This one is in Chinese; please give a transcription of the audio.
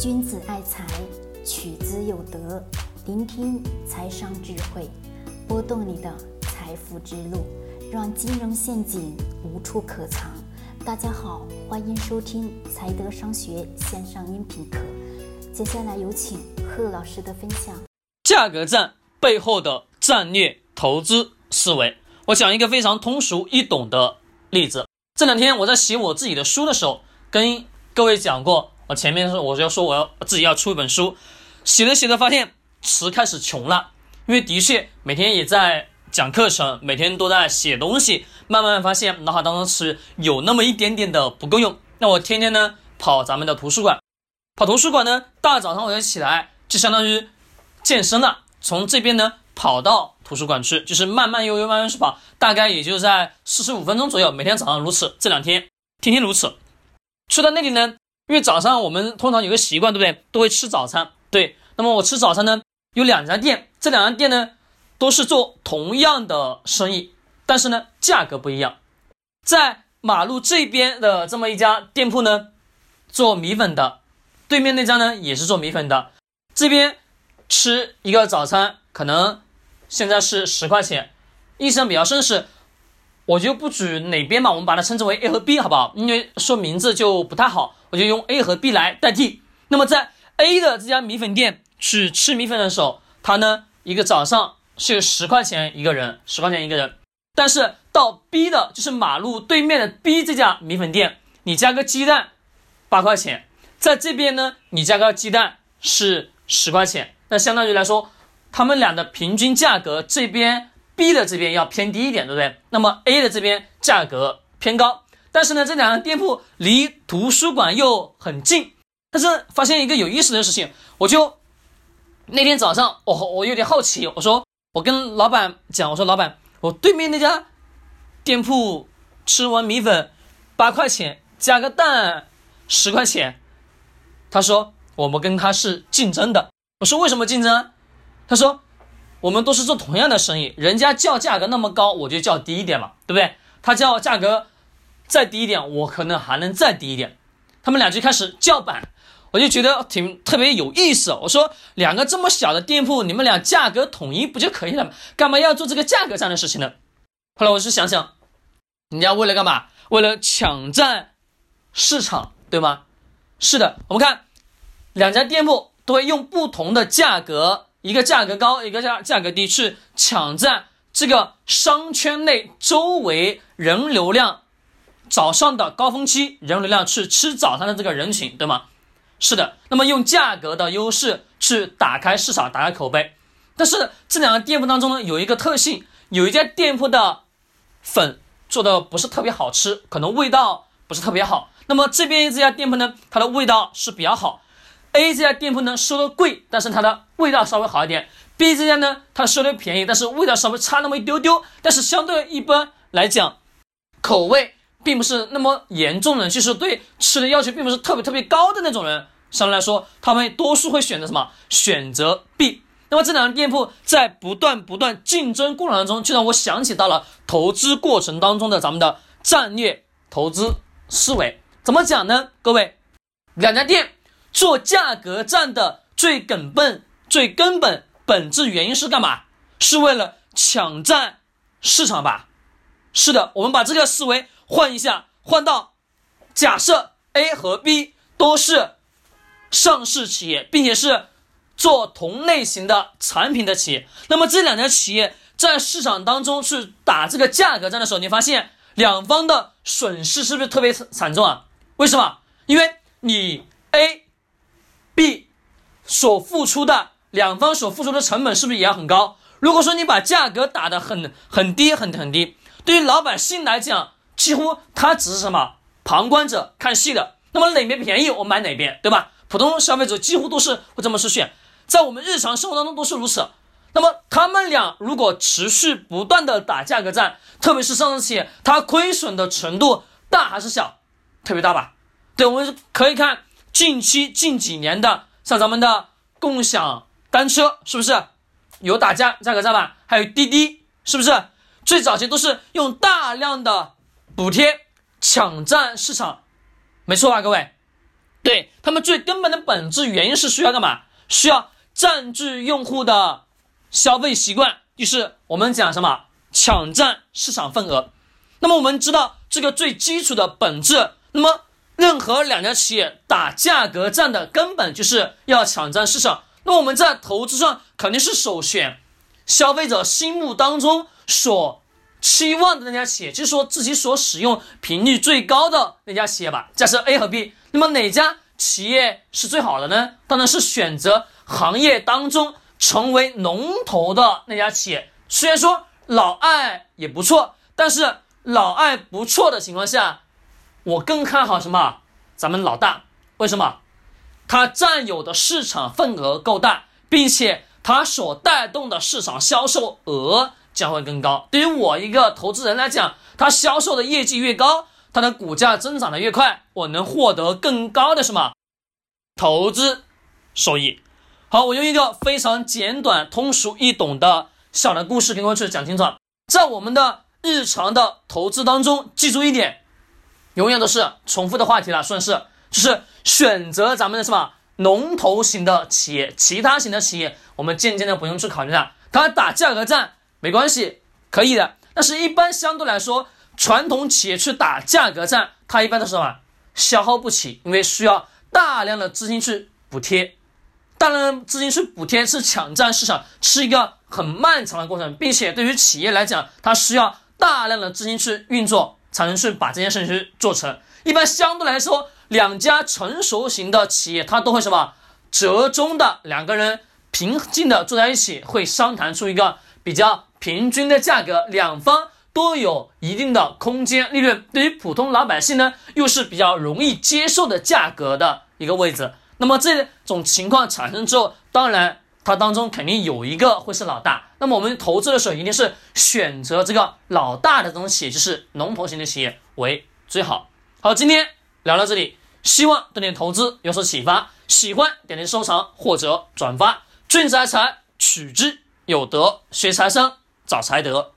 君子爱财，取之有德。聆听财商智慧，拨动你的财富之路，让金融陷阱无处可藏。大家好，欢迎收听财德商学线上音频课。接下来有请贺老师的分享。价格战背后的战略投资思维，我讲一个非常通俗易懂的例子。这两天我在写我自己的书的时候，跟各位讲过。我前面是我就说我要自己要出一本书，写着写着发现词开始穷了，因为的确每天也在讲课程，每天都在写东西，慢慢发现脑海当中是有那么一点点的不够用。那我天天呢跑咱们的图书馆，跑图书馆呢，大早上我就起来，就相当于健身了，从这边呢跑到图书馆去，就是慢慢悠悠慢慢去跑，大概也就在四十五分钟左右，每天早上如此，这两天天天如此。去到那里呢。因为早上我们通常有个习惯，对不对？都会吃早餐。对，那么我吃早餐呢，有两家店，这两家店呢都是做同样的生意，但是呢价格不一样。在马路这边的这么一家店铺呢，做米粉的，对面那家呢也是做米粉的。这边吃一个早餐可能现在是十块钱，印象比较深是，我就不举哪边嘛，我们把它称之为 A 和 B 好不好？因为说名字就不太好。我就用 A 和 B 来代替。那么在 A 的这家米粉店去吃米粉的时候，他呢一个早上是十块钱一个人，十块钱一个人。但是到 B 的就是马路对面的 B 这家米粉店，你加个鸡蛋八块钱，在这边呢你加个鸡蛋是十块钱。那相当于来说，他们俩的平均价格这边 B 的这边要偏低一点，对不对？那么 A 的这边价格偏高。但是呢，这两个店铺离图书馆又很近。但是发现一个有意思的事情，我就那天早上，我我有点好奇，我说我跟老板讲，我说老板，我对面那家店铺吃完米粉八块钱，加个蛋十块钱。他说我们跟他是竞争的。我说为什么竞争？他说我们都是做同样的生意，人家叫价格那么高，我就叫低一点嘛，对不对？他叫价格。再低一点，我可能还能再低一点。他们俩就开始叫板，我就觉得挺特别有意思。我说两个这么小的店铺，你们俩价格统一不就可以了吗？干嘛要做这个价格战的事情呢？后来我是想想，人家为了干嘛？为了抢占市场，对吗？是的，我们看两家店铺都会用不同的价格，一个价格高，一个价价格低，去抢占这个商圈内周围人流量。早上的高峰期，人流量去吃早餐的这个人群，对吗？是的。那么用价格的优势去打开市场，打开口碑。但是这两个店铺当中呢，有一个特性，有一家店铺的粉做的不是特别好吃，可能味道不是特别好。那么这边这家店铺呢，它的味道是比较好。A 这家店铺呢收的贵，但是它的味道稍微好一点。B 这家呢，它收的便宜，但是味道稍微差那么一丢丢。但是相对一般来讲，口味。并不是那么严重的人，就是对吃的要求并不是特别特别高的那种人，相对来说，他们多数会选择什么？选择 B。那么这两个店铺在不断不断竞争过程当中，就让我想起到了投资过程当中的咱们的战略投资思维。怎么讲呢？各位，两家店做价格战的最根本、最根本本质原因是干嘛？是为了抢占市场吧？是的，我们把这个思维。换一下，换到假设 A 和 B 都是上市企业，并且是做同类型的产品的企业，那么这两家企业在市场当中去打这个价格战的时候，你发现两方的损失是不是特别惨重啊？为什么？因为你 A、B 所付出的两方所付出的成本是不是也要很高？如果说你把价格打得很很低很很低，对于老百姓来讲，几乎他只是什么旁观者看戏的，那么哪边便宜我买哪边，对吧？普通消费者几乎都是会这么去选，在我们日常生活当中都是如此。那么他们俩如果持续不断的打价格战，特别是上市企业，它亏损的程度大还是小？特别大吧？对，我们可以看近期近几年的，像咱们的共享单车，是不是有打价价格战吧？还有滴滴，是不是最早期都是用大量的。补贴抢占市场，没错吧，各位？对他们最根本的本质原因是需要干嘛？需要占据用户的消费习惯，就是我们讲什么抢占市场份额。那么我们知道这个最基础的本质，那么任何两家企业打价格战的根本就是要抢占市场。那我们在投资上肯定是首选消费者心目当中所期望的那家企业，就是说自己所使用频率最高的那家企业吧。假设 A 和 B，那么哪家企业是最好的呢？当然是选择行业当中成为龙头的那家企业。虽然说老艾也不错，但是。老艾不错的情况下，我更看好什么？咱们老大，为什么？它占有的市场份额够大，并且它所带动的市场销售额将会更高。对于我一个投资人来讲，他销售的业绩越高，它的股价增长的越快，我能获得更高的什么？投资收益。好，我用一个非常简短、通俗易懂的小的故事跟各位去讲清楚，在我们的。日常的投资当中，记住一点，永远都是重复的话题了，算是就是选择咱们的什么龙头型的企业，其他型的企业我们渐渐的不用去考虑了。它打价格战没关系，可以的。但是，一般相对来说，传统企业去打价格战，它一般都是什么消耗不起，因为需要大量的资金去补贴，大量的资金去补贴是抢占市场，是一个很漫长的过程，并且对于企业来讲，它需要。大量的资金去运作，才能去把这件事情去做成。一般相对来说，两家成熟型的企业，它都会什么折中的，两个人平静的坐在一起，会商谈出一个比较平均的价格，两方都有一定的空间利润。对于普通老百姓呢，又是比较容易接受的价格的一个位置。那么这种情况产生之后，当然。它当中肯定有一个会是老大，那么我们投资的时候一定是选择这个老大的这种企业，就是龙头型的企业为最好。好，今天聊到这里，希望对你投资有所启发。喜欢点击收藏或者转发。君子爱财，取之有德；学财商，找财德。